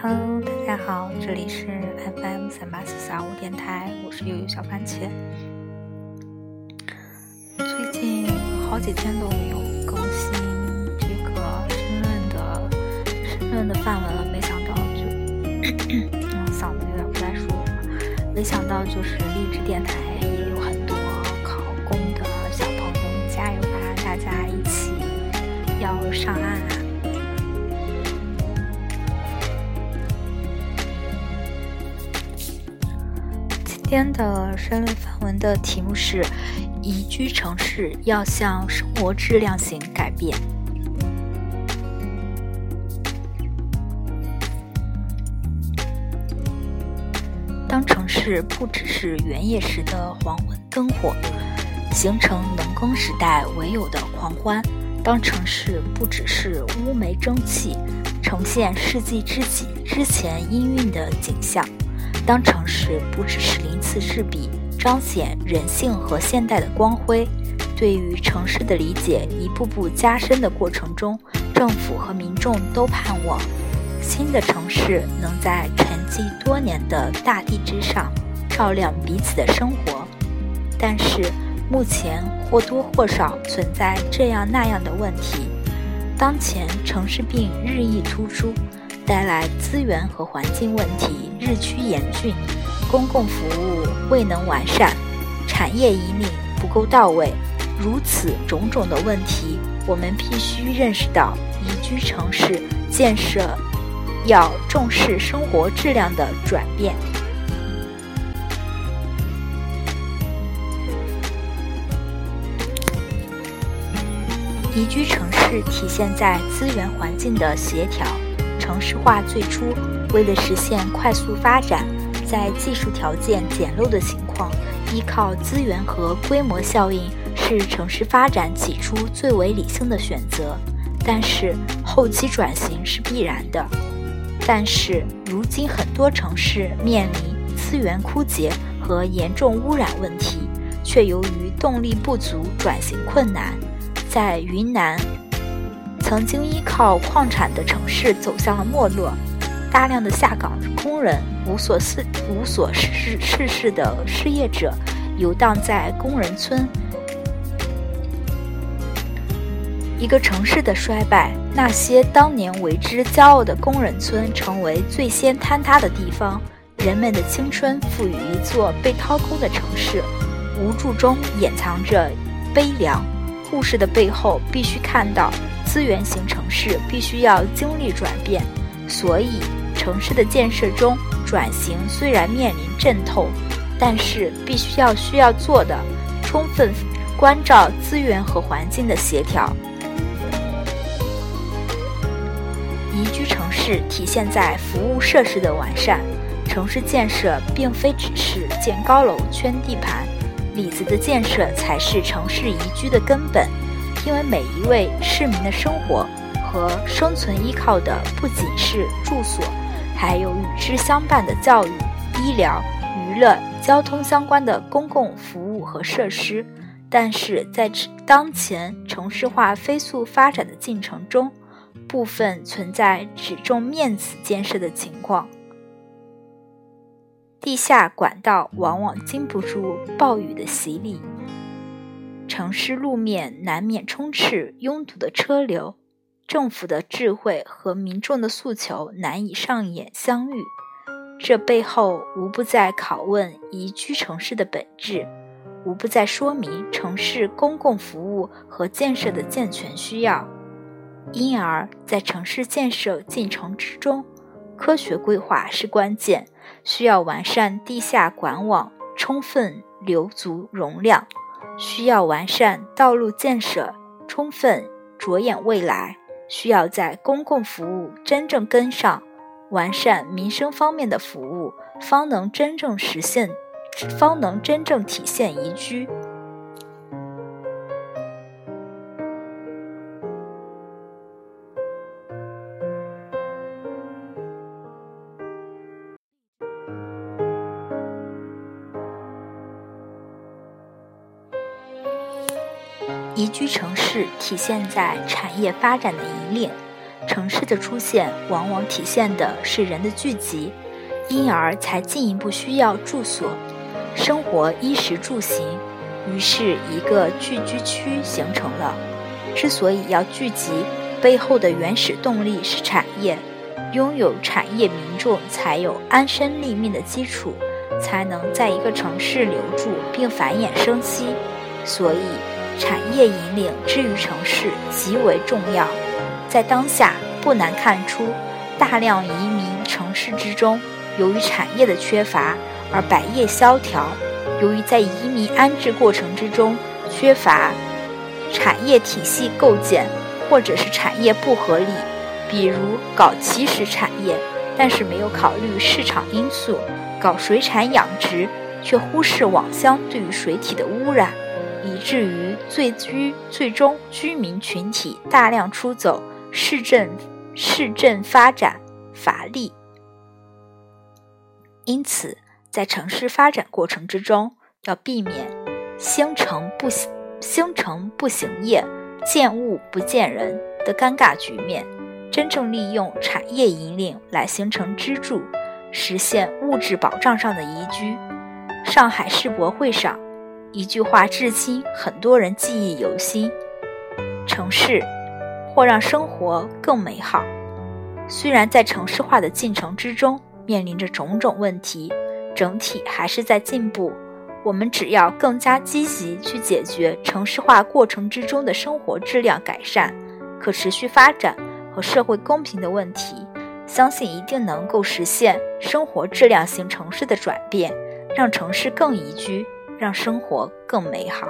Hello，大家好，这里是 FM 三八四三五电台，我是悠悠小番茄。最近好几天都没有更新这个申论的申论的范文了，没想到就嗓子有点不太舒服，没想到就是励志电台也有很多考公的小朋友，加油吧，大家一起要上岸啊！今天的申论范文的题目是：宜居城市要向生活质量型改变。当城市不只是原野时的黄昏灯火，形成农耕时代唯有的狂欢；当城市不只是乌煤蒸汽，呈现世纪之己之前氤氲的景象。当城市不只是鳞次栉比，彰显人性和现代的光辉，对于城市的理解一步步加深的过程中，政府和民众都盼望新的城市能在沉寂多年的大地之上照亮彼此的生活。但是目前或多或少存在这样那样的问题，当前城市病日益突出。带来资源和环境问题日趋严峻，公共服务未能完善，产业引领不够到位，如此种种的问题，我们必须认识到，宜居城市建设要重视生活质量的转变。宜居城市体现在资源环境的协调。城市化最初为了实现快速发展，在技术条件简陋的情况，依靠资源和规模效应是城市发展起初最为理性的选择。但是后期转型是必然的。但是如今很多城市面临资源枯竭和严重污染问题，却由于动力不足转型困难。在云南。曾经依靠矿产的城市走向了没落，大量的下岗工人、无所事无所事事事的失业者游荡在工人村。一个城市的衰败，那些当年为之骄傲的工人村成为最先坍塌的地方。人们的青春赋予一座被掏空的城市，无助中掩藏着悲凉。故事的背后，必须看到。资源型城市必须要经历转变，所以城市的建设中转型虽然面临阵痛，但是必须要需要做的，充分关照资源和环境的协调。宜居城市体现在服务设施的完善，城市建设并非只是建高楼圈地盘，里子的建设才是城市宜居的根本。因为每一位市民的生活和生存依靠的不仅是住所，还有与之相伴的教育、医疗、娱乐、交通相关的公共服务和设施。但是在当前城市化飞速发展的进程中，部分存在只重面子建设的情况，地下管道往往经不住暴雨的洗礼。城市路面难免充斥拥堵的车流，政府的智慧和民众的诉求难以上演相遇。这背后无不在拷问宜居城市的本质，无不在说明城市公共服务和建设的健全需要。因而，在城市建设进程之中，科学规划是关键，需要完善地下管网，充分留足容量。需要完善道路建设，充分着眼未来；需要在公共服务真正跟上，完善民生方面的服务，方能真正实现，方能真正体现宜居。宜居城市体现在产业发展的引领，城市的出现往往体现的是人的聚集，因而才进一步需要住所，生活衣食住行，于是一个聚居区形成了。之所以要聚集，背后的原始动力是产业，拥有产业，民众才有安身立命的基础，才能在一个城市留住并繁衍生息。所以，产业引领之于城市极为重要。在当下，不难看出，大量移民城市之中，由于产业的缺乏而百业萧条；由于在移民安置过程之中缺乏产业体系构建，或者是产业不合理，比如搞起始产业，但是没有考虑市场因素；搞水产养殖，却忽视网箱对于水体的污染，以至于最居最终居民群体大量出走。市政市政发展乏力，因此在城市发展过程之中，要避免兴城不兴城不行业、见物不见人的尴尬局面，真正利用产业引领来形成支柱，实现物质保障上的宜居。上海世博会上，一句话至今很多人记忆犹新：城市。或让生活更美好。虽然在城市化的进程之中面临着种种问题，整体还是在进步。我们只要更加积极去解决城市化过程之中的生活质量改善、可持续发展和社会公平的问题，相信一定能够实现生活质量型城市的转变，让城市更宜居，让生活更美好。